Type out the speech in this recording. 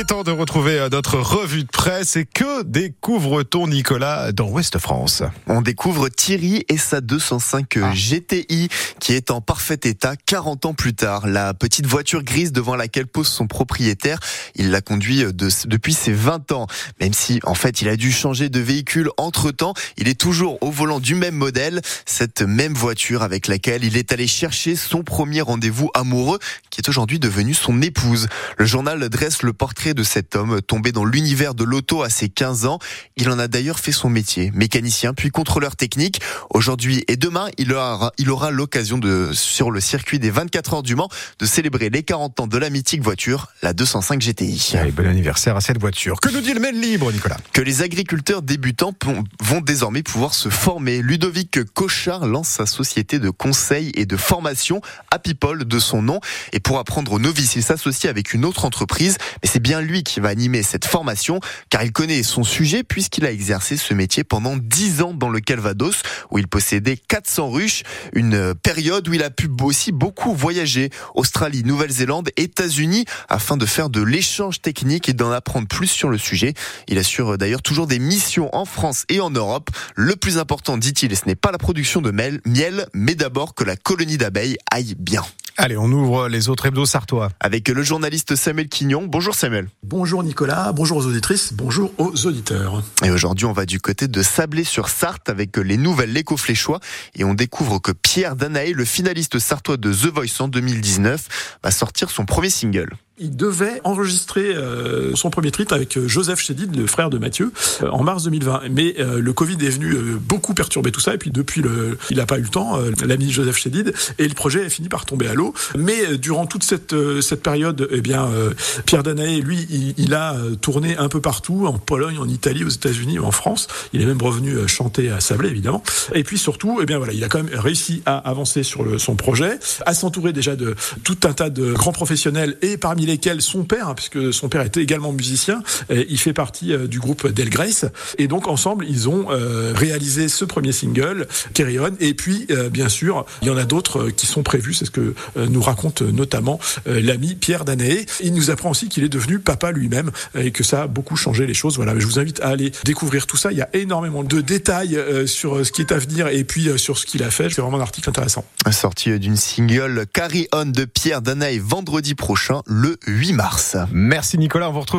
est temps de retrouver notre revue de presse. Et que découvre-t-on, Nicolas, dans Ouest France? On découvre Thierry et sa 205 ah. GTI qui est en parfait état 40 ans plus tard. La petite voiture grise devant laquelle pose son propriétaire, il l'a conduit depuis ses 20 ans. Même si, en fait, il a dû changer de véhicule entre temps, il est toujours au volant du même modèle, cette même voiture avec laquelle il est allé chercher son premier rendez-vous amoureux, qui est aujourd'hui devenu son épouse. Le journal dresse le portrait de cet homme tombé dans l'univers de l'auto à ses 15 ans. Il en a d'ailleurs fait son métier, mécanicien puis contrôleur technique. Aujourd'hui et demain, il aura, il aura l'occasion de, sur le circuit des 24 heures du Mans, de célébrer les 40 ans de la mythique voiture, la 205 GTI. Allez, bon anniversaire à cette voiture. Que nous dit le mail libre, Nicolas? Que les agriculteurs débutants vont désormais pouvoir se former. Ludovic Cochard lance sa société de conseil et de formation, à People de son nom. Et pour apprendre aux novices, il s'associe avec une autre entreprise. Mais c'est bien lui qui va animer cette formation, car il connaît son sujet puisqu'il a exercé ce métier pendant 10 ans dans le Calvados, où il possédait 400 ruches, une période où il a pu aussi beaucoup voyager. Australie, Nouvelle-Zélande, États-Unis, afin de faire de l'échange technique et d'en apprendre plus sur le sujet. Il assure d'ailleurs toujours des missions en France et en Europe. Le plus important, dit-il, ce n'est pas la production de miel, mais d'abord que la colonie d'abeilles aille bien. Allez, on ouvre les autres hebdos sartois. Avec le journaliste Samuel Quignon. Bonjour Samuel. Bonjour Nicolas, bonjour aux auditrices, bonjour aux auditeurs. Et aujourd'hui, on va du côté de Sablé-sur-Sarthe avec les nouvelles L'écho fléchois et on découvre que Pierre Danaé, le finaliste sartois de The Voice en 2019, va sortir son premier single il devait enregistrer euh, son premier titre avec euh, Joseph Chédid, le frère de Mathieu, euh, en mars 2020. Mais le Covid est venu beaucoup perturber tout ça, et puis depuis, le, il n'a pas eu le temps, l'ami Joseph Chédid, et le projet a fini par tomber à l'eau. Mais durant toute cette, cette période, eh bien, Pierre Danaé, lui, il, il, a tourné un peu partout, en Pologne, en Italie, aux États-Unis, en France. Il est même revenu chanter à Sablé, évidemment. Et puis surtout, eh bien voilà, il a quand même réussi à avancer sur le, son projet, à s'entourer déjà de tout un tas de grands professionnels, et parmi lesquels son père, hein, puisque son père était également musicien, il fait partie euh, du groupe Del Grace. Et donc ensemble, ils ont euh, réalisé ce premier single, Carry On. Et puis, euh, bien sûr, il y en a d'autres qui sont prévus. C'est ce que nous raconte notamment l'ami Pierre Danet. Il nous apprend aussi qu'il est devenu papa lui-même et que ça a beaucoup changé les choses. Voilà, je vous invite à aller découvrir tout ça. Il y a énormément de détails sur ce qui est à venir et puis sur ce qu'il a fait. C'est vraiment un article intéressant. Sortie d'une single Carry On de Pierre Danae vendredi prochain, le 8 mars. Merci Nicolas, on vous retrouve